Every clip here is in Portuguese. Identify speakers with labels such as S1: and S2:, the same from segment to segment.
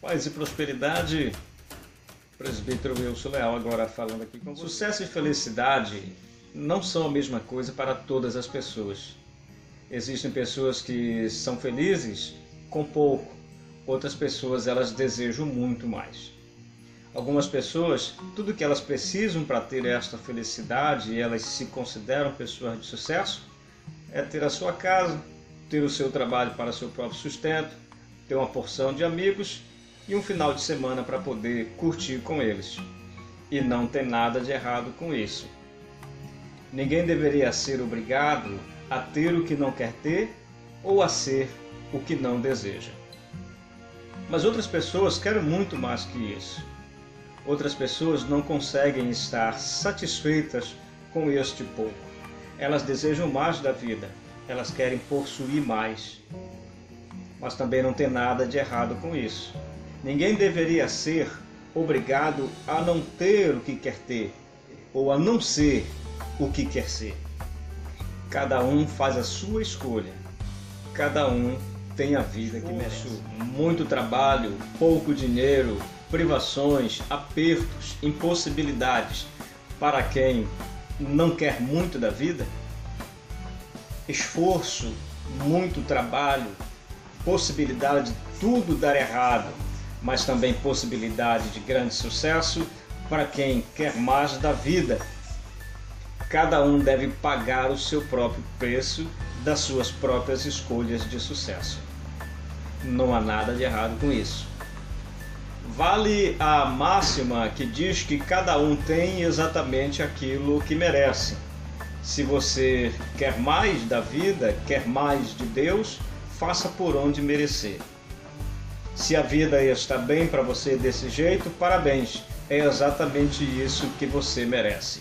S1: Paz e prosperidade. Presbítero Wilson Leal agora falando aqui com você. Sucesso e felicidade não são a mesma coisa para todas as pessoas. Existem pessoas que são felizes com pouco, outras pessoas elas desejam muito mais. Algumas pessoas, tudo que elas precisam para ter esta felicidade, e elas se consideram pessoas de sucesso, é ter a sua casa, ter o seu trabalho para seu próprio sustento, ter uma porção de amigos e um final de semana para poder curtir com eles. E não tem nada de errado com isso. Ninguém deveria ser obrigado a ter o que não quer ter ou a ser o que não deseja. Mas outras pessoas querem muito mais que isso. Outras pessoas não conseguem estar satisfeitas com este pouco. Elas desejam mais da vida, elas querem possuir mais. Mas também não tem nada de errado com isso. Ninguém deveria ser obrigado a não ter o que quer ter ou a não ser o que quer ser. Cada um faz a sua escolha. Cada um tem a vida que merece. Muito trabalho, pouco dinheiro, privações, apertos, impossibilidades para quem não quer muito da vida. Esforço, muito trabalho, possibilidade de tudo dar errado mas também possibilidade de grande sucesso para quem quer mais da vida. Cada um deve pagar o seu próprio preço das suas próprias escolhas de sucesso. Não há nada de errado com isso. Vale a máxima que diz que cada um tem exatamente aquilo que merece. Se você quer mais da vida, quer mais de Deus, faça por onde merecer. Se a vida está bem para você desse jeito, parabéns. É exatamente isso que você merece.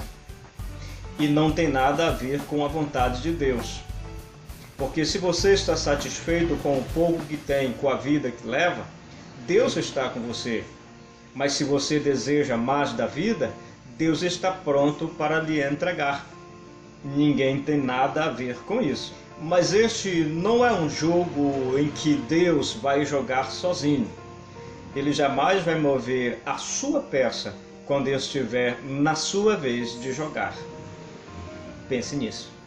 S1: E não tem nada a ver com a vontade de Deus. Porque se você está satisfeito com o pouco que tem, com a vida que leva, Deus está com você. Mas se você deseja mais da vida, Deus está pronto para lhe entregar. Ninguém tem nada a ver com isso. Mas este não é um jogo em que Deus vai jogar sozinho. Ele jamais vai mover a sua peça quando estiver na sua vez de jogar. Pense nisso.